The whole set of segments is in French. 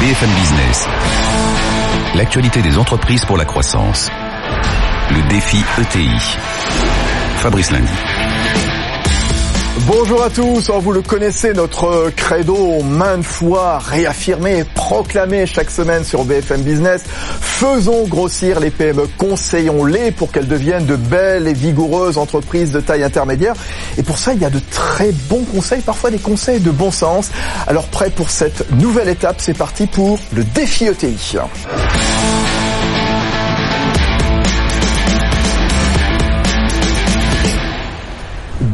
BFM Business. L'actualité des entreprises pour la croissance. Le défi ETI. Fabrice Lundi. Bonjour à tous, vous le connaissez, notre credo maintes fois réaffirmé, proclamé chaque semaine sur BFM Business. Faisons grossir les PME, conseillons-les pour qu'elles deviennent de belles et vigoureuses entreprises de taille intermédiaire. Et pour ça, il y a de très bons conseils, parfois des conseils de bon sens. Alors prêt pour cette nouvelle étape, c'est parti pour le défi ETI.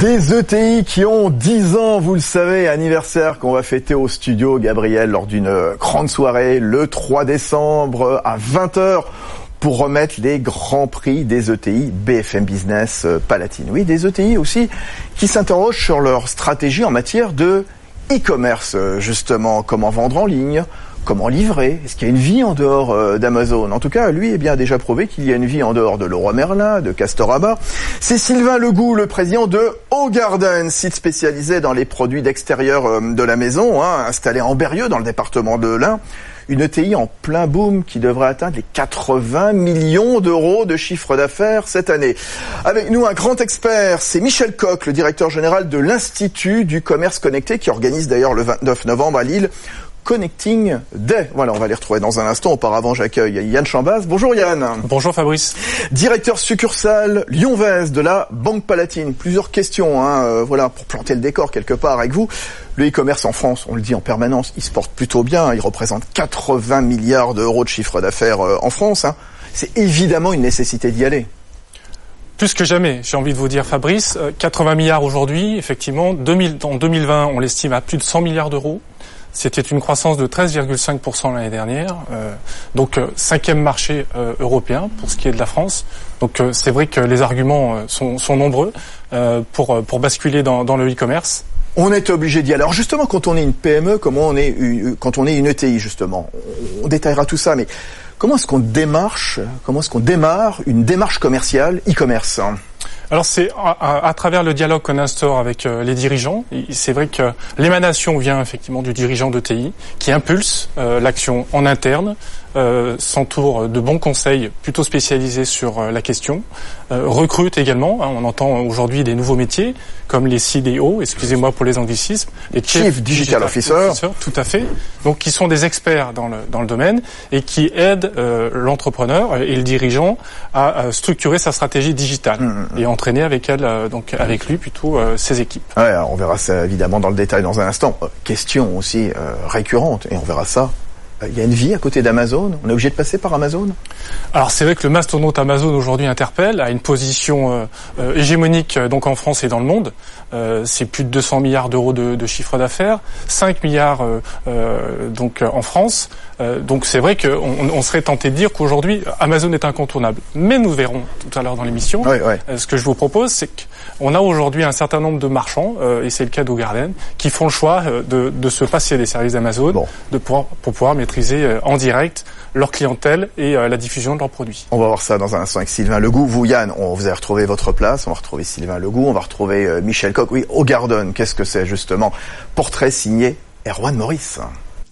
Des ETI qui ont 10 ans, vous le savez, anniversaire qu'on va fêter au studio Gabriel lors d'une grande soirée le 3 décembre à 20h pour remettre les grands prix des ETI BFM Business euh, Palatine. Oui, des ETI aussi qui s'interrogent sur leur stratégie en matière de e-commerce, euh, justement, comment vendre en ligne, comment livrer? Est-ce qu'il y a une vie en dehors euh, d'Amazon? En tout cas, lui est bien déjà prouvé qu'il y a une vie en dehors de Leroy Merlin, de Castorama. C'est Sylvain Legout, le président de Garden, site spécialisé dans les produits d'extérieur euh, de la maison, hein, installé en Berrieux, dans le département de l'Ain. Une ETI en plein boom qui devrait atteindre les 80 millions d'euros de chiffre d'affaires cette année. Avec nous, un grand expert, c'est Michel Coq, le directeur général de l'Institut du commerce connecté, qui organise d'ailleurs le 29 novembre à Lille Connecting Day. Voilà, on va les retrouver dans un instant. Auparavant, j'accueille Yann Chambaz. Bonjour Yann. Bonjour Fabrice. Directeur succursale Lyon-Vez de la Banque Palatine. Plusieurs questions, hein, euh, voilà, pour planter le décor quelque part avec vous. Le e-commerce en France, on le dit en permanence, il se porte plutôt bien. Il représente 80 milliards d'euros de chiffre d'affaires euh, en France. Hein. C'est évidemment une nécessité d'y aller. Plus que jamais, j'ai envie de vous dire Fabrice, euh, 80 milliards aujourd'hui, effectivement, 2000, en 2020 on l'estime à plus de 100 milliards d'euros. C'était une croissance de 13,5% l'année dernière, euh, donc euh, cinquième marché euh, européen pour ce qui est de la France. Donc c'est vrai que les arguments sont, nombreux pour, pour basculer dans, dans le e-commerce. On est obligé d'y aller. Alors justement, quand on est une PME, comment on est une, quand on est une ETI justement, on, on détaillera tout ça. Mais comment est-ce qu'on démarche, comment est-ce qu'on démarre une démarche commerciale e-commerce? Alors c'est à, travers le dialogue qu'on instaure avec euh, les dirigeants. C'est vrai que l'émanation vient effectivement du dirigeant de TI qui impulse euh, l'action en interne, euh, s'entoure de bons conseils plutôt spécialisés sur euh, la question, euh, recrute également. hein, on entend aujourd'hui des nouveaux métiers comme les CDO, excusez-moi pour les anglicismes, les Chief Digital Officer. tout à fait. Donc qui sont des experts dans le dans le domaine et qui aident euh, l'entrepreneur et le dirigeant à, à structurer sa stratégie digitale Mmh, et entraîner avec elle euh, donc avec lui plutôt euh, ses équipes. Ouais, alors on verra ça évidemment dans le détail dans un instant. Question aussi euh, récurrente, et on verra ça. Euh, Il y a une vie à côté d'Amazon? On est obligé de passer par Amazon? Alors c'est vrai que le mastodonte Amazon aujourd'hui interpelle, a une position euh, euh, hégémonique donc en France et dans le monde. Euh, c'est plus de 200 milliards d'euros de, de chiffre d'affaires, 5 milliards euh, donc en France. Donc c'est vrai qu'on on serait tenté de dire qu'aujourd'hui Amazon est incontournable. Mais nous verrons tout à l'heure dans l'émission. Ce que je vous propose, c'est qu'on a aujourd'hui un certain nombre de marchands, et c'est le cas d'Ogarden, qui font le choix de, de se passer des services d'Amazon Bon. de pouvoir, pour pouvoir euh, en direct leur clientèle et euh, la diffusion de leurs produits. On va voir ça dans un instant avec Sylvain Legout. Vous, Yann, on vous avez retrouvé votre place. On va retrouver Sylvain Legout. On va retrouver euh, Michel Coq. Oui, au Garden. Qu'est-ce que c'est justement? Portrait signé Erwan Maurice.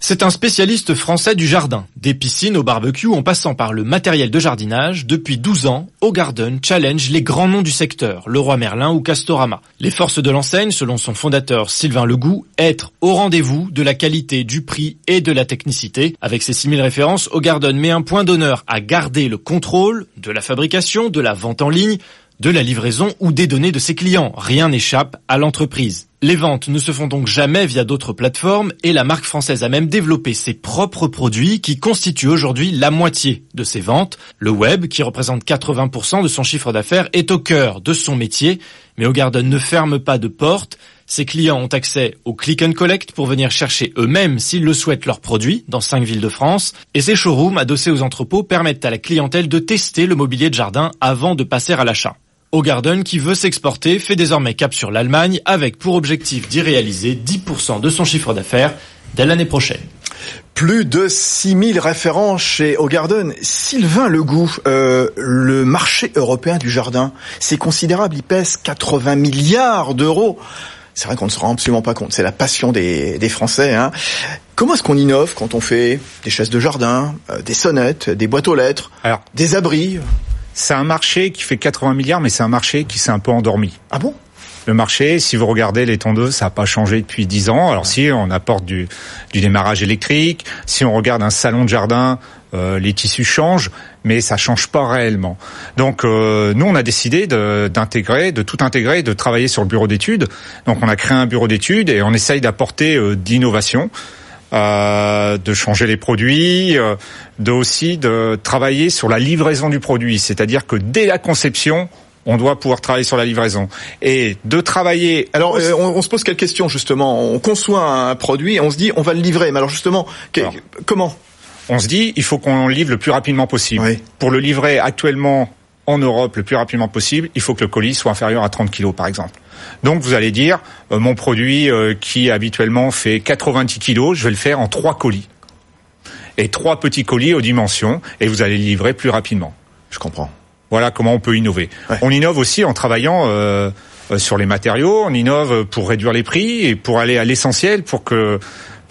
C'est un spécialiste français du jardin. Des piscines au barbecue en passant par le matériel de jardinage, depuis 12 ans, Garden challenge les grands noms du secteur, Leroy Merlin ou Castorama. Les forces de l'enseigne, selon son fondateur Sylvain Legout, être au rendez-vous de la qualité, du prix et de la technicité. Avec ses 6000 références, Garden met un point d'honneur à garder le contrôle de la fabrication, de la vente en ligne, de la livraison ou des données de ses clients. Rien n'échappe à l'entreprise. Les ventes ne se font donc jamais via d'autres plateformes et la marque française a même développé ses propres produits qui constituent aujourd'hui la moitié de ses ventes. Le web, qui représente 80% de son chiffre d'affaires, est au cœur de son métier. Mais Garden ne ferme pas de porte. Ses clients ont accès au click and collect pour venir chercher eux-mêmes s'ils le souhaitent leurs produits dans cinq villes de France. Et ces showrooms adossés aux entrepôts permettent à la clientèle de tester le mobilier de jardin avant de passer à l'achat. Garden, qui veut s'exporter, fait désormais cap sur l'Allemagne avec pour objectif d'y réaliser 10% de son chiffre d'affaires dès l'année prochaine. Plus de 6000 référents chez Garden. Sylvain Legout, euh, le marché européen du jardin, c'est considérable, il pèse 80 milliards d'euros. C'est vrai qu'on ne se rend absolument pas compte, c'est la passion des, des Français. Hein. Comment est-ce qu'on innove quand on fait des chaises de jardin, euh, des sonnettes, des boîtes aux lettres, Alors, des abris? C'est un marché qui fait 80 milliards, mais c'est un marché qui s'est un peu endormi. Ah bon? Le marché, si vous regardez les tondeuses, ça n'a pas changé depuis 10 ans. Alors si on apporte du, du démarrage électrique, si on regarde un salon de jardin, euh, les tissus changent, mais ça change pas réellement. Donc euh, nous, on a décidé d'intégrer, de, tout intégrer, de travailler sur le bureau d'études. Donc on a créé un bureau d'études et on essaye d'apporter euh, d'innovation. Euh, de changer les produits, euh, de aussi de travailler sur la livraison du produit. C'est-à-dire que dès la conception, on doit pouvoir travailler sur la livraison et de travailler. Alors, euh, on, on, se pose quelques questions justement? On conçoit un produit, et on se dit, on va le livrer. Mais alors justement, alors, comment? On se dit, il faut qu'on le livre le plus rapidement possible. Oui. Pour le livrer actuellement en Europe le plus rapidement possible, il faut que le colis soit inférieur à 30 kg par exemple. Donc vous allez dire, euh, mon produit euh, qui habituellement fait 90 kg, je vais le faire en trois colis. Et trois petits colis aux dimensions, et vous allez le livrer plus rapidement. Je comprends. Voilà comment on peut innover. Ouais. On innove aussi en travaillant euh, sur les matériaux, on innove pour réduire les prix et pour aller à l'essentiel pour que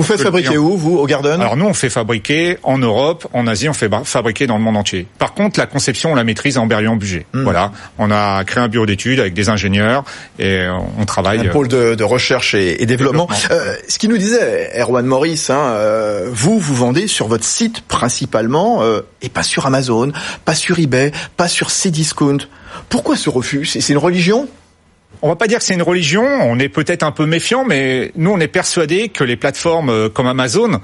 vous faites fabriquer où, vous, au Garden? Alors nous, on fait fabriquer en Europe, en Asie, on fait fabriquer dans le monde entier. Par contre, la conception, on la maîtrise en Berlioz budget. Hmm. Mmh. Voilà, on a créé un bureau d'études avec des ingénieurs et on travaille. Un pôle de, de recherche et, et développement. développement. Euh, ce qui nous disait Erwan Maurice, hein, euh, vous, vous vendez sur votre site principalement euh, et pas sur Amazon, pas sur eBay, pas sur Cdiscount. Pourquoi ce refus? C'est une religion? On va pas dire que c'est une religion, on est peut-être un peu méfiant, mais nous on est persuadé que les plateformes comme Amazon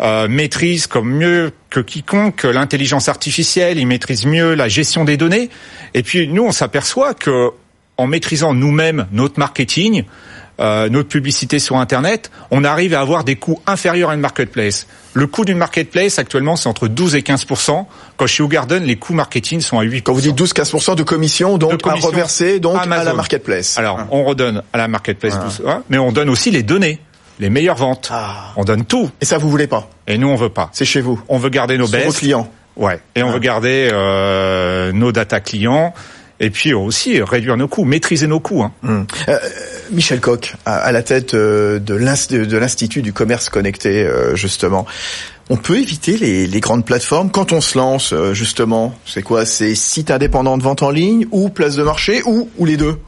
euh, maîtrisent comme mieux que quiconque l'intelligence artificielle, ils maîtrisent mieux la gestion des données. Et puis nous on s'aperçoit que en maîtrisant nous-mêmes notre marketing, euh, notre publicité sur Internet, on arrive à avoir des coûts inférieurs à une marketplace. Le coût d'une marketplace actuellement c'est entre 12 et 15 Quand chez Garden, les coûts marketing sont à 8 Quand vous dites 12-15 de commission, donc de commission à reverser donc Amazon. à la marketplace. Alors on redonne à la marketplace, ah. 12, hein, mais on donne aussi les données, les meilleures ventes. Ah. On donne tout. Et ça vous voulez pas? Et nous on veut pas. C'est chez vous. On veut garder nos baisses. vos clients. Ouais. Et on veut garder euh, nos data clients. Et puis aussi réduire nos coûts, maîtriser nos coûts. Hein. Hum. Euh, Michel Coq, à, la tête euh, de l'Institut du commerce connecté, euh, justement. On peut éviter les, les, grandes plateformes quand on se lance, euh, justement? C'est quoi? C'est site indépendant de vente en ligne ou place de marché ou, ou les deux?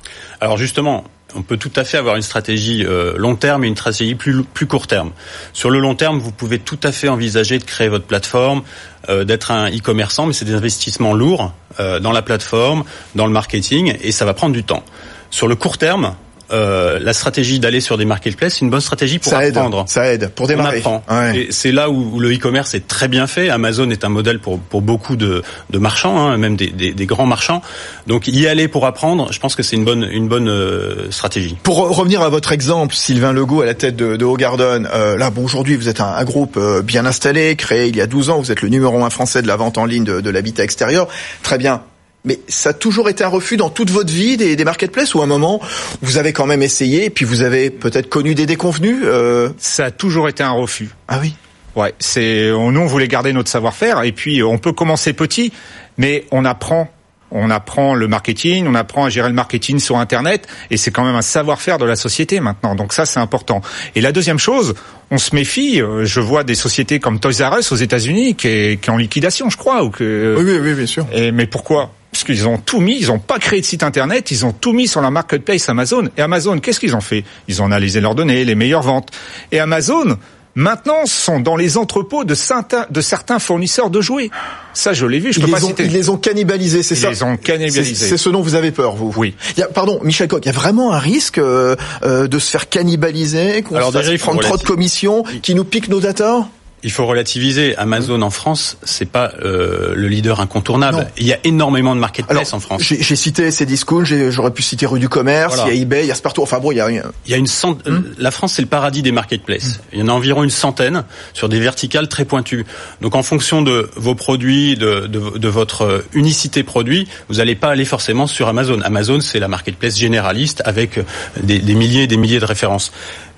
Alors justement, on peut tout à fait avoir une stratégie euh, long terme et une stratégie plus, plus court terme. Sur le long terme, vous pouvez tout à fait envisager de créer votre plateforme, euh, d'être un e-commerçant, mais c'est des investissements lourds euh, dans la plateforme, dans le marketing, et ça va prendre du temps. Sur le court terme, euh, la stratégie d'aller sur des marketplaces, c'est une bonne stratégie pour ça apprendre. Aide, ça aide pour démarrer. On apprend. Ouais. Et c'est là où, le e-commerce est très bien fait. Amazon est un modèle pour pour beaucoup de, de marchands, hein, même des, des, des, grands marchands. Donc y aller pour apprendre, je pense que c'est une bonne une bonne euh, stratégie. Pour revenir à votre exemple, Sylvain Legault à la tête de, de euh, là bon aujourd'hui vous êtes un, un groupe euh, bien installé, créé il y a 12 ans, vous êtes le numéro un français de la vente en ligne de, de l'habitat extérieur. Très bien. Mais ça a toujours été un refus dans toute votre vie des, des marketplaces ou à un moment vous avez quand même essayé et puis vous avez peut-être connu des déconvenus euh... Ça a toujours été un refus. Ah oui. Ouais, c'est nous on voulait garder notre savoir-faire et puis on peut commencer petit, mais on apprend. On apprend le marketing, on apprend à gérer le marketing sur Internet, et c'est quand même un savoir-faire de la société maintenant. Donc ça, c'est important. Et la deuxième chose, on se méfie. Je vois des sociétés comme Toys R Us aux États-Unis qui est, qui est en liquidation, je crois, ou que. Oui, oui, oui, bien sûr. Et mais pourquoi? Parce qu'ils ont tout mis, ils n'ont pas créé de site internet, ils ont tout mis sur la marketplace Amazon. Et Amazon, qu'est-ce qu'ils ont fait? Ils ont analysé leurs données, les meilleures ventes. Et Amazon, maintenant, sont dans les entrepôts de certains, de certains fournisseurs de jouets. Ça, je l'ai vu, je ils peux les pas ont, citer. Ils les ont cannibalisés, c'est Ils ça les ont cannibalisés. C'est ce dont vous avez peur, vous Oui. Il y a, pardon, Michel Coq, il y a vraiment un risque euh, de se faire cannibaliser, qu'on se fasse prendre trop de commissions, qui nous piquent nos data? Il faut relativiser. Amazon en France, c'est pas euh, le leader incontournable. Il y a énormément de marketplaces en France. J'ai cité Cdiscount, j'aurais pu citer Rue du Commerce, il y a eBay, il y a Spartoo. Enfin bon, il y a Il y a une cent... Hmm. La France, c'est le paradis des marketplaces. Hmm. Il y en a environ une centaine sur des verticales très pointues. Donc en fonction de vos produits, de, de, de votre unicité produit, vous n'allez pas aller forcément sur Amazon. Amazon, c'est la marketplace généraliste avec des, des milliers et des milliers de références.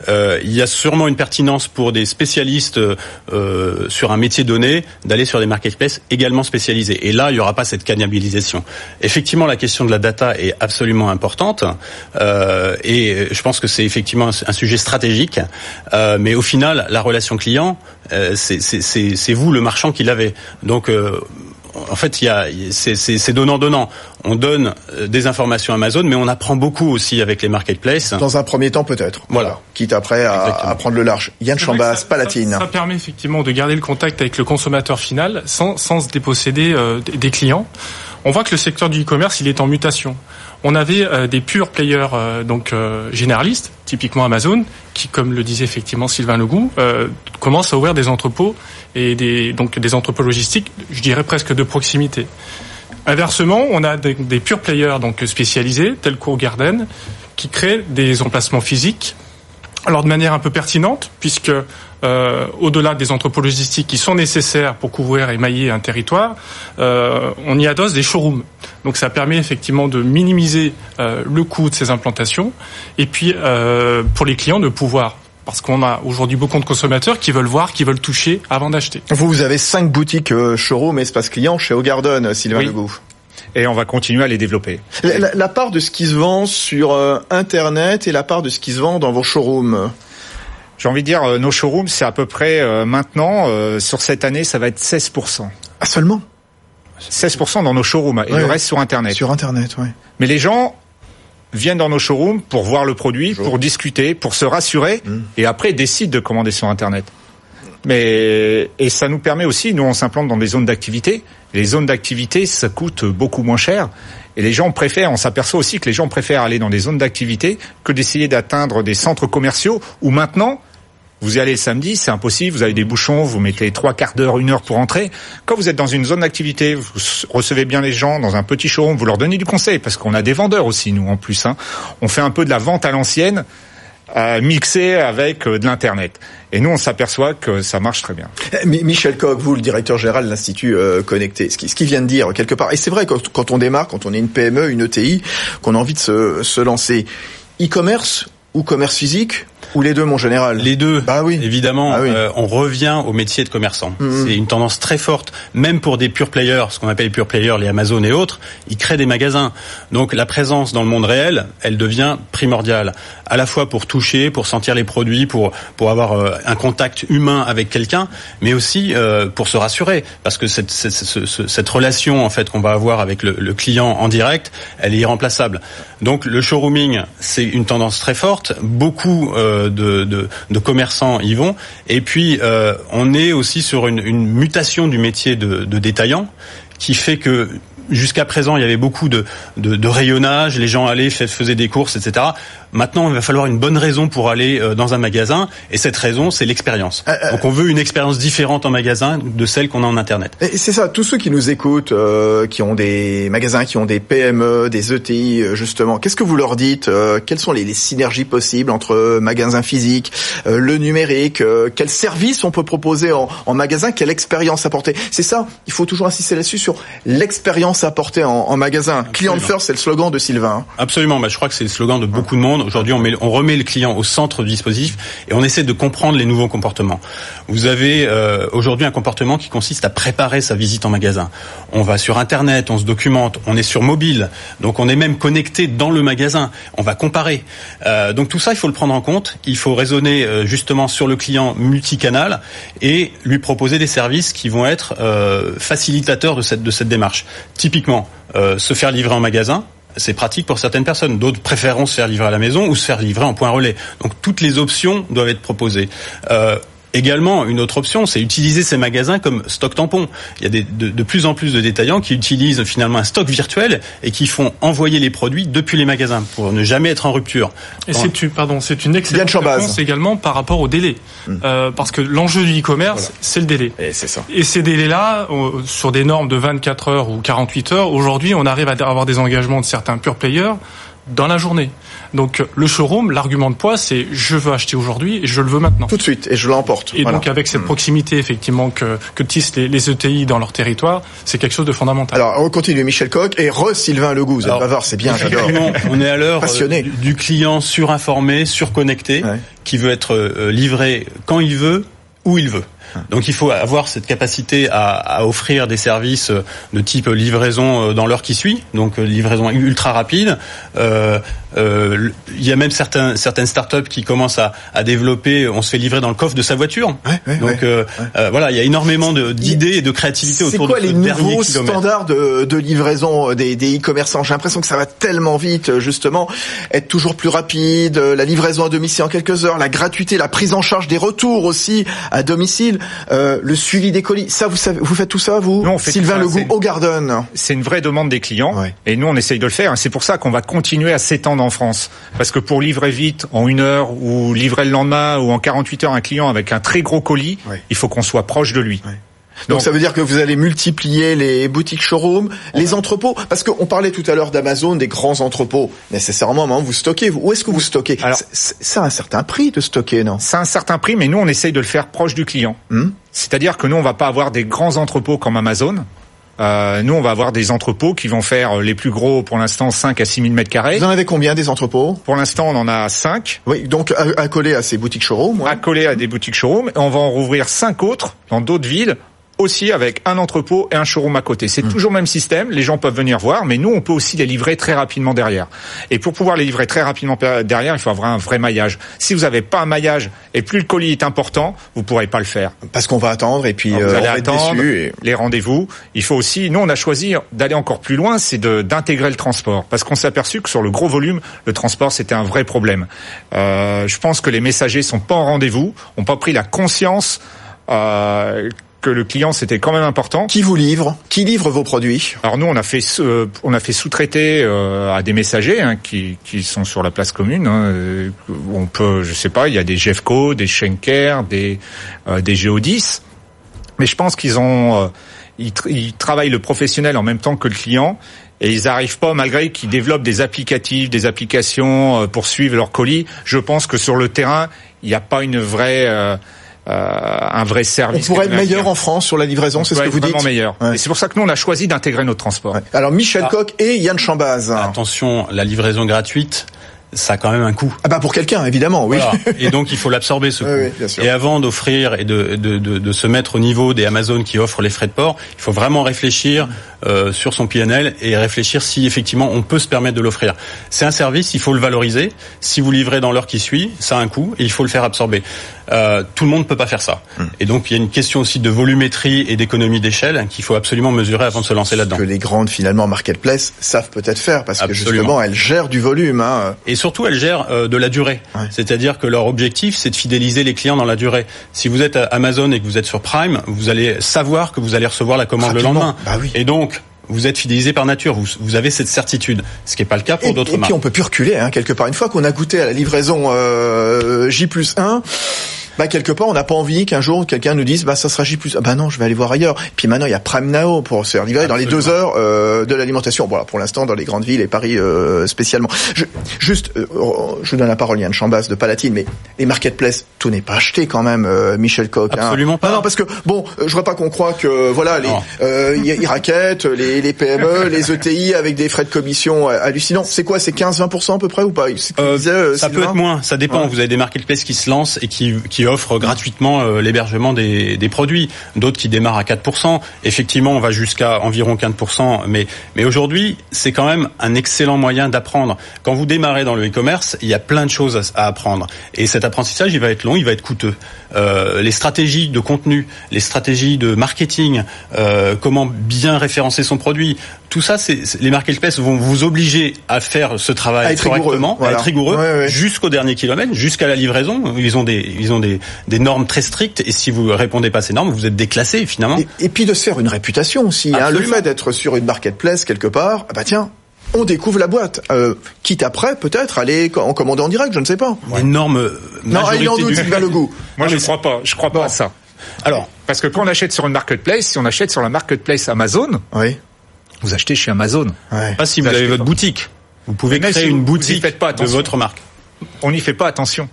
Euh, il y a sûrement une pertinence pour des spécialistes euh, sur un métier donné d'aller sur des marketplaces également spécialisés. Et là, il n'y aura pas cette cannibalisation. Effectivement, la question de la data est absolument importante euh, et je pense que c'est effectivement un sujet stratégique. Euh, mais au final, la relation client, euh, c'est vous le marchand qui l'avez. Donc euh, en fait, il y a, c'est donnant-donnant. On donne euh, des informations à Amazon, mais on apprend beaucoup aussi avec les marketplaces. Dans un premier temps, peut-être. Voilà. Quitte après à, prendre le large. Yann Chambas, Palatine. Ça, permet effectivement de garder le contact avec le consommateur final sans, sans se déposséder euh, des clients. On voit que le secteur du e-commerce, il est en mutation on avait euh, des purs players euh, donc euh, généralistes, typiquement Amazon, qui, comme le disait effectivement Sylvain Legout, commence à ouvrir des entrepôts et des donc des entrepôts logistiques, je dirais presque de proximité. Inversement, on a des, des purs players donc spécialisés, tels Garden, qui créent des emplacements physiques alors de manière un peu pertinente, puisque euh, au-delà des entrepôts logistiques qui sont nécessaires pour couvrir et mailler un territoire, euh, on y adosse des showrooms. Donc ça permet effectivement de minimiser euh, le coût de ces implantations et puis pour les clients de pouvoir parce qu'on a aujourd'hui beaucoup de consommateurs qui veulent voir, qui veulent toucher avant d'acheter. Vous, vous avez cinq boutiques showroom espace client chez O'Garden, Sylvain oui. Legault et on va continuer à les développer. La, part de ce qui se vend sur euh, Internet et la part de ce qui se vend dans vos showrooms? J'ai envie de dire, euh, nos showrooms, c'est à peu près euh, maintenant, sur cette année, ça va être 16%. Ah seulement? 16% dans nos showrooms et le reste sur Internet. Sur Internet, oui. Mais les gens viennent dans nos showrooms pour voir le produit, pour discuter, pour se rassurer, mmh. et après décident de commander sur Internet. Mais et ça nous permet aussi, nous on s'implante dans des zones d'activité. Les zones d'activité, ça coûte beaucoup moins cher. Et les gens préfèrent, on s'aperçoit aussi que les gens préfèrent aller dans des zones d'activité que d'essayer d'atteindre des centres commerciaux où maintenant, vous y allez le samedi, c'est impossible, vous avez des bouchons, vous mettez trois quarts d'heure, une heure pour entrer. Quand vous êtes dans une zone d'activité, vous recevez bien les gens dans un petit showroom, vous leur donnez du conseil, parce qu'on a des vendeurs aussi, nous, en plus. Hein. On fait un peu de la vente à l'ancienne, euh, mixé avec euh, de l'internet. Et nous, on s'aperçoit que ça marche très bien. Eh, Michel Koch, vous, le directeur général de l'Institut euh, Connecté, ce qu'il vient de dire quelque part, et c'est vrai quand, on démarre, quand on est une PME, une ETI, qu'on a envie de se lancer, e-commerce ou commerce physique, ou les deux, mon général Les deux. Bah oui. Évidemment, bah euh, on revient au métier de commerçant. Mm-hmm. C'est une tendance très forte, même pour des pure players, ce qu'on appelle les pure players, les Amazon et autres, ils créent des magasins. Donc la présence dans le monde réel, elle devient primordiale, à la fois pour toucher, pour sentir les produits, pour pour avoir euh, un contact humain avec quelqu'un, mais aussi euh, pour se rassurer, parce que cette cette, cette, relation en fait qu'on va avoir avec le, le client en direct, elle est irremplaçable. Donc le showrooming, c'est une tendance très forte. Beaucoup de, de, commerçants y vont. Et puis, euh, on est aussi sur une, une mutation du métier de, de détaillant qui fait que jusqu'à présent, il y avait beaucoup de, de, de, rayonnage, les gens allaient, faisaient des courses, etc. Maintenant, il va falloir une bonne raison pour aller euh, dans un magasin, et cette raison, c'est l'expérience. Euh, euh, Donc, on veut une expérience différente en magasin de celle qu'on a en Internet. Et c'est ça, tous ceux qui nous écoutent, qui ont des magasins, qui ont des PME, des ETI, justement, qu'est-ce que vous leur dites Quelles sont les, les, synergies possibles entre magasins physiques, le numérique Quels services on peut proposer en, en magasin Quelle expérience apporter? C'est ça, il faut toujours insister là-dessus, sur l'expérience apportée en, en magasin. Client first, c'est le slogan de Sylvain. Absolument, bah, je crois que c'est le slogan de beaucoup de monde. Aujourd'hui, on, on, remet le client au centre du dispositif et on essaie de comprendre les nouveaux comportements. Vous avez euh, aujourd'hui un comportement qui consiste à préparer sa visite en magasin. On va sur Internet, on se documente, on est sur mobile, donc on est même connecté dans le magasin. On va comparer. Euh, donc tout ça, il faut le prendre en compte. Il faut raisonner euh, justement sur le client multicanal et lui proposer des services qui vont être facilitateurs de cette, de cette démarche. Typiquement, euh, se faire livrer en magasin, c'est pratique pour certaines personnes. D'autres préféreront se faire livrer à la maison ou se faire livrer en point relais. Donc toutes les options doivent être proposées. Euh, Également, une autre option, c'est utiliser ces magasins comme stock tampon. Il y a des, de, de, plus en plus de détaillants qui utilisent finalement un stock virtuel et qui font envoyer les produits depuis les magasins pour ne jamais être en rupture. Et c'est pardon, c'est une excellente réponse également par rapport au délai, hmm. euh, parce que l'enjeu du e-commerce, c'est le délai. Et c'est ça. Et ces délais-là, sur des normes de 24 heures ou 48 heures, aujourd'hui, on arrive à avoir des engagements de certains pure players dans la journée. Donc le showroom, l'argument de poids, c'est je veux acheter aujourd'hui et je le veux maintenant. Tout de suite et je l'emporte. Et donc avec cette hmm. proximité effectivement que, que tissent les, les ETI dans leur territoire, c'est quelque chose de fondamental. Alors on continue Michel Coq et re Sylvain Legout. Vous êtes c'est bien, j'adore. On est à l'heure euh, du client surinformé, surconnecté, qui veut être euh, livré quand il veut, où il veut. Donc il faut avoir cette capacité à, à, offrir des services de type livraison dans l'heure qui suit, donc livraison ultra rapide. Euh, euh, il y a même certains, certaines startups qui commencent à, à, développer. On se fait livrer dans le coffre de sa voiture. Ouais, ouais, donc euh, euh, voilà, il y a énormément d'idées et de créativité autour quoi, de ce les nouveaux standards de, de livraison des e-commerçants? J'ai l'impression que ça va tellement vite, justement, être toujours plus rapide, la livraison à domicile en quelques heures, la gratuité, la prise en charge des retours aussi à domicile. Euh, le suivi des colis. Ça, vous savez, vous faites tout ça, vous non, Sylvain Legout, au Garden. C'est une vraie demande des clients, et nous on essaye de le faire. C'est pour ça qu'on va continuer à s'étendre en France, parce que pour livrer vite en une heure ou livrer le lendemain ou en 48 heures un client avec un très gros colis, il faut qu'on soit proche de lui. Donc, ça veut dire que vous allez multiplier les boutiques showroom, les entrepôts, parce qu'on parlait tout à l'heure d'Amazon, des grands entrepôts. Nécessairement, vous stockez. Où est-ce que vous stockez Alors, c'est un certain prix de stocker, non C'est un certain prix, mais nous on essaye de le faire proche du client. Hmm C'est-à-dire que nous on va pas avoir des grands entrepôts comme Amazon. Euh, nous, on va avoir des entrepôts qui vont faire les plus gros pour l'instant 5 à 6 000 mètres carrés. Vous en avez combien des entrepôts Pour l'instant, on en a 5. Oui, donc accolés à, ces boutiques showroom. Ouais. Accolés à des boutiques showroom. Et on va en rouvrir 5 autres dans d'autres villes aussi avec un entrepôt et un showroom à côté. C'est mmh. toujours le même système, les gens peuvent venir voir, mais nous, on peut aussi les livrer très rapidement derrière. Et pour pouvoir les livrer très rapidement derrière, il faut avoir un vrai maillage. Si vous n'avez pas un maillage et plus le colis est important, vous ne pourrez pas le faire. Parce qu'on va attendre et puis vous euh, allez attendre les rendez-vous. Il faut aussi, nous, on a choisi d'aller encore plus loin, c'est d'intégrer le transport. Parce qu'on s'est aperçu que sur le gros volume, le transport, c'était un vrai problème. Euh, je pense que les messagers sont pas en rendez-vous, ont pas pris la conscience euh, que le client c'était quand même important. Qui vous livre? Qui livre vos produits? Alors nous on a fait euh, on a fait sous-traiter euh, à des messagers hein, qui, qui sont sur la place commune. Hein, euh, on peut je sais pas il y a des Jeffco, des Schenker, des des Geodis, mais je pense qu'ils ont ils, ils, travaillent le professionnel en même temps que le client et ils n'arrivent pas, malgré qu'ils développent des applicatifs, des applications pour suivre leurs colis. Je pense que sur le terrain, il n'y a pas une vraie euh, un vrai service. On pourrait être meilleur en France sur la livraison, c'est ce que vous dites. meilleur. Et c'est pour ça que nous on a choisi d'intégrer notre transport. Alors Michel ah. Coq et Yann Chambaz. Attention, la livraison gratuite, ça a quand même un coût. Ah bah pour quelqu'un, évidemment, oui. Et donc il faut l'absorber ce coût. et avant d'offrir et de, de, de, de, se mettre au niveau des Amazon qui offrent les frais de port, il faut vraiment réfléchir euh, sur son PNL et réfléchir si effectivement on peut se permettre de l'offrir. C'est un service, il faut le valoriser. Si vous livrez dans l'heure qui suit, ça a un coût et il faut le faire absorber. Euh, tout le monde ne peut pas faire ça. Hmm. Et donc il y a une question aussi de volumétrie et d'économie d'échelle qu'il faut absolument mesurer avant de se lancer là-dedans. Que les grandes finalement marketplace savent peut-être faire parce que justement elles gèrent du volume. Hein. Et surtout elles gèrent euh, de la durée. C'est-à-dire que leur objectif c'est de fidéliser les clients dans la durée. Si vous êtes à Amazon et que vous êtes sur Prime, vous allez savoir que vous allez recevoir la commande le lendemain. Bah oui. Et donc vous êtes fidélisé par nature, vous, vous avez cette certitude, ce qui n'est pas le cas pour d'autres marques. Et puis on peut plus reculer, hein, quelque part. Une fois qu'on a goûté à la livraison euh, J plus 1, bah quelque part on n'a pas envie qu'un jour quelqu'un nous dise bah ça sera J plus ah bah non je vais aller voir ailleurs. Puis maintenant il y a Prime Now pour se faire livrer dans les deux heures euh, de l'alimentation. Voilà pour l'instant dans les grandes villes et Paris euh, spécialement. Je, juste euh, je vous donne la parole Yann Chambas de Palatine mais les marketplaces tout n'est pas acheté quand même euh, Michel Coq hein. absolument pas. Non, parce que bon je vois pas qu'on croit que voilà les ils raquettent les, les PME les ETI avec des frais de commission hallucinants. C'est quoi c'est 15-20% à peu près ou pas? Ça peut être moins. Ça dépend. Vous avez des marketplaces qui se lancent et qui, qui offre gratuitement euh, l'hébergement des, des, produits. D'autres qui démarrent à 4%. Effectivement, on va jusqu'à environ 15%. Mais, mais aujourd'hui, c'est quand même un excellent moyen d'apprendre. Quand vous démarrez dans le e-commerce, il y a plein de choses à, apprendre. Et cet apprentissage, il va être long, il va être coûteux. Euh, les stratégies de contenu, les stratégies de marketing, euh, comment bien référencer son produit, tout ça, c'est les marketplaces vont vous obliger à faire ce travail À être correctement, voilà. à être rigoureux, Ouais, ouais. jusqu'au dernier kilomètre, jusqu'à la livraison. Ils ont des, ils ont des, des normes très strictes, et si vous répondez pas à ces normes, vous êtes déclassé finalement. Et, et puis de se faire une réputation aussi. hein. Le fait d'être sur une marketplace quelque part, ah bah tiens, on découvre la boîte. Euh, quitte après, peut-être, aller en commander en direct, je ne sais pas. Les normes euh, Non, il en doute, du- Sylvain Legault. Moi, Ah, je ne crois pas. Je crois pas à ça. Alors, Parce que quand on achète sur une marketplace, si on achète sur la marketplace Amazon, Oui. Vous achetez chez Amazon. Ouais. pas si vous Vous avez votre pas. boutique. Vous pouvez créer si une vous- boutique pas de votre marque. On n'y fait pas attention.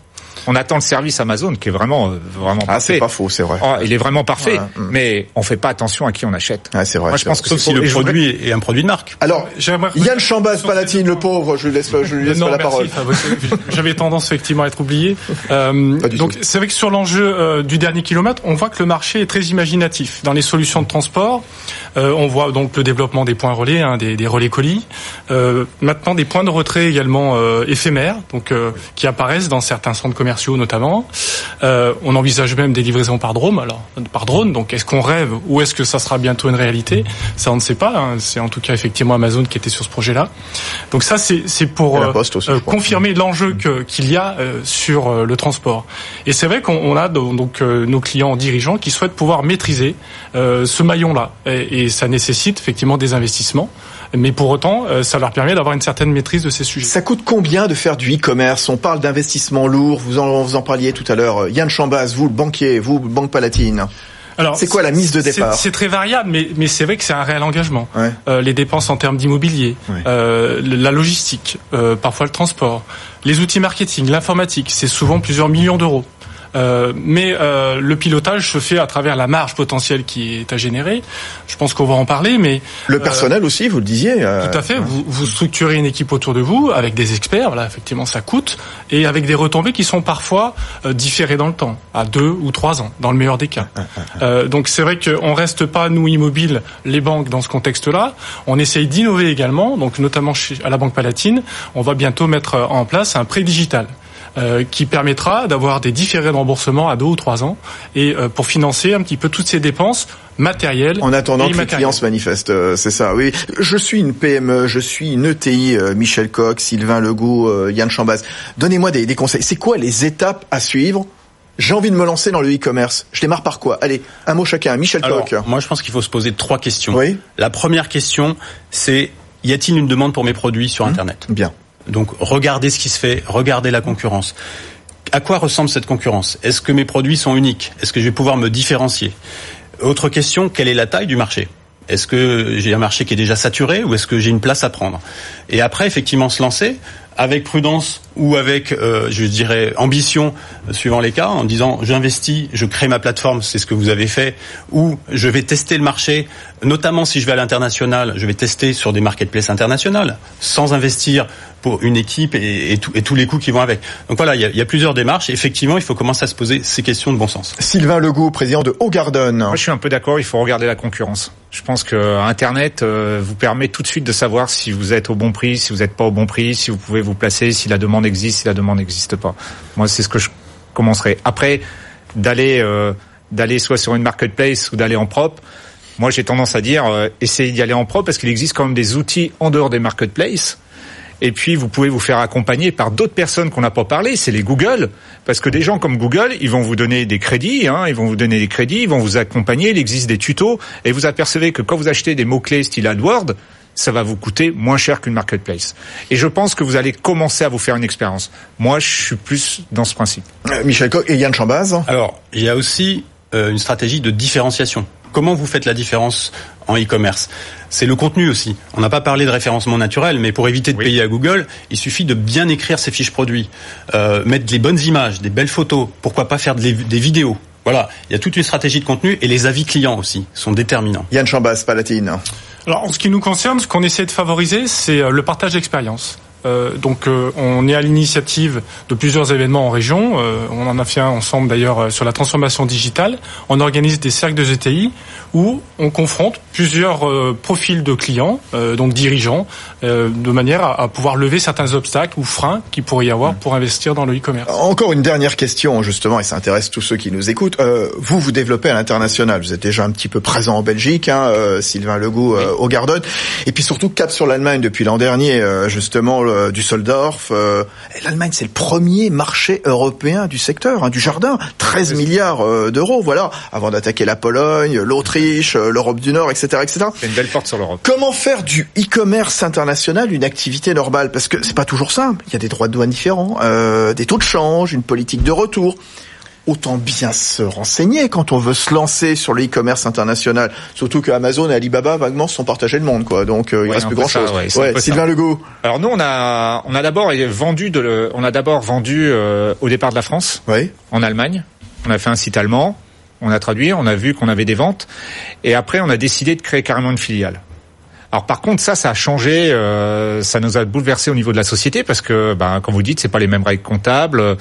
On attend le service Amazon qui est vraiment euh, vraiment Ah, c'est parfait. pas faux, c'est vrai. Oh, il est vraiment parfait, Ouais, mm. mais on fait pas attention à qui on achète. Ouais, c'est vrai. Moi, je c'est pense vrai. que Sauf c'est si le Et je voudrais- produit est un produit de marque. Alors, Yann Chambaz, Palatine, le pauvre, je lui laisse, je lui laisse non, pas la merci, parole. Fabrice. J'avais tendance effectivement à être oublié. Euh, donc c'est vrai que sur l'enjeu euh, du dernier kilomètre, on voit que le marché est très imaginatif dans les solutions de transport. Euh, on voit donc le développement des points relais, hein, des, des relais colis. Euh, maintenant des points de retrait également euh, éphémères, donc qui apparaissent dans certains centres commerciaux notamment. On envisage même des livraisons par drone. Alors par drone. Donc est-ce qu'on rêve ou est-ce que ça sera bientôt une réalité? Ça on ne sait pas. hein. C'est en tout cas effectivement Amazon qui était sur ce projet-là. Donc ça c'est pour aussi, euh, confirmer l'enjeu qu'il y a euh, sur euh, le transport. Et c'est vrai qu'on on a do- donc nos clients dirigeants qui souhaitent pouvoir maîtriser ce maillon-là. Et, et ça nécessite effectivement des investissements. Mais pour autant, euh, ça leur permet d'avoir une certaine maîtrise de ces sujets. Ça coûte combien de faire du e-commerce? On parle d'investissement lourd, vous en, vous en parliez tout à l'heure. Yann Chambaz, vous le banquier, vous, Banque Palatine. Alors, C'est quoi la mise de départ? C'est très variable, mais, mais c'est vrai que c'est un réel engagement. Ouais. Euh, les dépenses en termes d'immobilier, Ouais. euh, la logistique, euh, parfois le transport, les outils marketing, l'informatique, c'est souvent plusieurs millions d'euros. Euh, mais euh, le pilotage se fait à travers la marge potentielle qui est à générer. Je pense qu'on va en parler, mais Le euh, personnel aussi, vous le disiez. euh, tout à fait. Vous, vous structurez une équipe autour de vous avec des experts. Voilà, effectivement, ça coûte et avec des retombées qui sont parfois différées dans le temps, à deux ou trois ans, dans le meilleur des cas. Euh, donc c'est vrai qu'on reste pas nous immobiles, les banques dans ce contexte-là. On essaye d'innover également. Donc notamment chez, à la Banque Palatine, on va bientôt mettre en place un prêt digital. Euh, qui permettra d'avoir des différés de remboursement à deux ou trois ans et euh, pour financer un petit peu toutes ces dépenses matérielles En attendant et que les clients se manifestent, euh, c'est ça. Oui, je suis une PME, je suis une ETI. euh, Michel Coq, Sylvain Legault, euh, Yann Chambaz. Donnez-moi des, des conseils. C'est quoi les étapes à suivre? J'ai envie de me lancer dans le e-commerce. Je démarre par quoi? Allez, un mot chacun. Michel Alors, Coq. moi, je pense qu'il faut se poser trois questions. Oui. La première question, c'est y a-t-il une demande pour mes produits sur Internet? Bien. Donc, regardez ce qui se fait, regardez la concurrence. À quoi ressemble cette concurrence? Est-ce que mes produits sont uniques? Est-ce que je vais pouvoir me différencier? Autre question, quelle est la taille du marché? Est-ce que j'ai un marché qui est déjà saturé ou est-ce que j'ai une place à prendre? Et après, effectivement, se lancer avec prudence ou avec, euh, je dirais, ambition, euh, suivant les cas, en disant j'investis, je crée ma plateforme, c'est ce que vous avez fait, ou je vais tester le marché, notamment si je vais à l'international, je vais tester sur des marketplaces internationales, sans investir pour une équipe et, et, tout- et tous les coûts qui vont avec. Donc voilà, il y a, il y a plusieurs démarches. Effectivement, il faut commencer à se poser ces questions de bon sens. Sylvain Legault, président de Garden. Moi, je suis un peu d'accord. Il faut regarder la concurrence. Je pense que Internet euh, vous permet tout de suite de savoir si vous êtes au bon prix, si vous n'êtes pas au bon prix, si vous pouvez vous placer, si la demande existe, si la demande n'existe pas. Moi, c'est ce que je commencerai. Après, d'aller euh, d'aller soit sur une marketplace ou d'aller en propre. Moi, j'ai tendance à dire euh, essayez d'y aller en propre parce qu'il existe quand même des outils en dehors des marketplaces. Et puis, vous pouvez vous faire accompagner par d'autres personnes qu'on n'a pas parlé, c'est les Google. Parce que des gens comme Google, ils vont vous donner des crédits, hein, ils vont vous donner des crédits, ils vont vous accompagner, il existe des tutos, et vous apercevez que quand vous achetez des mots-clés style AdWord, ça va vous coûter moins cher qu'une marketplace. Et je pense que vous allez commencer à vous faire une expérience. Moi, je suis plus dans ce principe. Euh, Michel Coq et Yann Chambaz. Alors, il y a aussi euh, une stratégie de différenciation. Comment vous faites la différence en e-commerce? C'est le contenu aussi. On n'a pas parlé de référencement naturel, mais pour éviter de Oui. payer à Google, il suffit de bien écrire ses fiches produits, euh, mettre les bonnes images, des belles photos. Pourquoi pas faire des, des vidéos Voilà, il y a toute une stratégie de contenu et les avis clients aussi sont déterminants. Yann Chambaz, Palatine. Alors, en ce qui nous concerne, ce qu'on essaie de favoriser, c'est euh, le partage d'expérience. Euh, donc euh, on est à l'initiative de plusieurs événements en région. Euh, on en a fait un ensemble d'ailleurs sur la transformation digitale. On organise des cercles de GTI où on confronte plusieurs profils de clients, donc dirigeants, de manière à, pouvoir lever certains obstacles ou freins qui pourrait y avoir pour investir dans le e-commerce. Encore une dernière question justement, et ça intéresse tous ceux qui nous écoutent. vous, vous développez à l'international. Vous êtes déjà un petit peu présent en Belgique, hein, Sylvain Legault au Gardon, et puis surtout cap sur l'Allemagne depuis l'an dernier, justement euh, du Soldorf. Euh, L'Allemagne, c'est le premier marché européen du secteur, hein, du jardin. 13 milliards euh, d'euros, voilà, avant d'attaquer la Pologne, l'Autriche, l'Europe du Nord, etc. etc. C'est une belle porte sur l'Europe. Comment faire du e-commerce international une activité normale? Parce que c'est pas toujours simple. Il y a des droits de douane différents, des taux de change, une politique de retour autant bien se renseigner quand on veut se lancer sur le e-commerce international. Surtout que Amazon et Alibaba vaguement sont partagés le monde, quoi. Donc euh, il reste plus grand chose. ouais, Sylvain Legault. Alors nous on a on a d'abord vendu de le, on a d'abord vendu euh, au départ de la France, oui. en Allemagne. On a fait un site allemand. On a traduit, on a vu qu'on avait des ventes, et après on a décidé de créer carrément une filiale. Alors par contre, ça, ça a changé, euh, ça nous a bouleversé au niveau de la société parce que, ben, comme vous dites, c'est pas les mêmes règles comptables.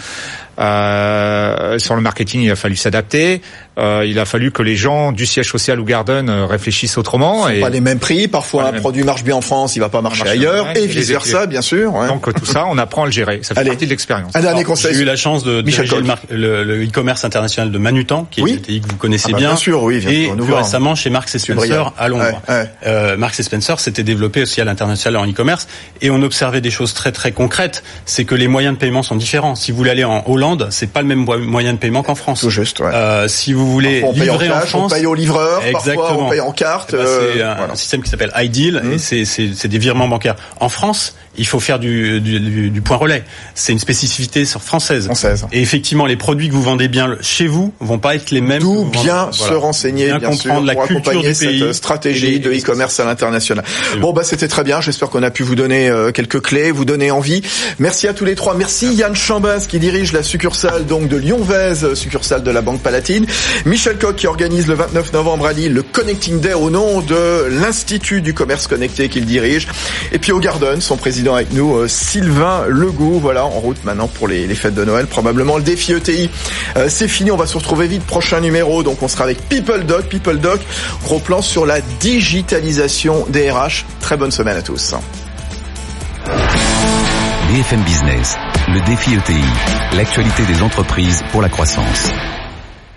Euh, sur le marketing, il a fallu s'adapter. Euh, il a fallu que les gens du siège social ou Garden euh, réfléchissent autrement. Et pas les mêmes prix. Parfois, un produit marche bien en France, il va pas marcher ailleurs, et vice versa, bien sûr. Ouais. Donc tout ça, on apprend à le gérer. Ça fait partie de l'expérience. Un dernier conseil. J'ai eu la chance de diriger le e-commerce international de Manutan, qui est une que vous connaissez ah bah, bien. Bien sûr, oui. et plus récemment chez Marks Spencer à Londres. Euh, Marks Spencer s'était développé aussi à l'international en e-commerce, et on observait des choses très très concrètes. C'est que les moyens de paiement sont différents. Si vous voulez aller en Hollande, c'est pas le même moyen de paiement qu'en France. Tout juste. Ouais. Euh, si vous voulez livrer en, France, on paye au livreur, exactement. parfois on paye en carte. Ben, c'est euh, un, système qui s'appelle iDeal et mmh. c'est des virements bancaires. En France, il faut faire du, du, du point relais. C'est une spécificité française. française. Et effectivement, les produits que vous vendez bien chez vous vont pas être les mêmes. D'où bien se renseigner, bien, comprendre la pour culture accompagner cette stratégie de e-commerce à l'international. Bon bah c'était très bien. J'espère qu'on a pu vous donner euh, quelques clés, vous donner envie. Merci à tous les trois. Merci Yann Chambas qui dirige la succursale donc de Lyon-Vez, succursale de la Banque Palatine. Michel Coq qui organise le 29 novembre à Lille le Connecting Day au nom de l'Institut du commerce connecté qu'il dirige. Et puis au Garden, son président avec nous, euh, Sylvain Legault. Voilà, en route maintenant pour les, fêtes de Noël. Probablement le défi ETI. Euh, c'est fini, on va se retrouver vite. Prochain numéro, donc on sera avec People Doc. People Doc, gros plan sur la digitalisation des RH. Très bonne semaine à tous.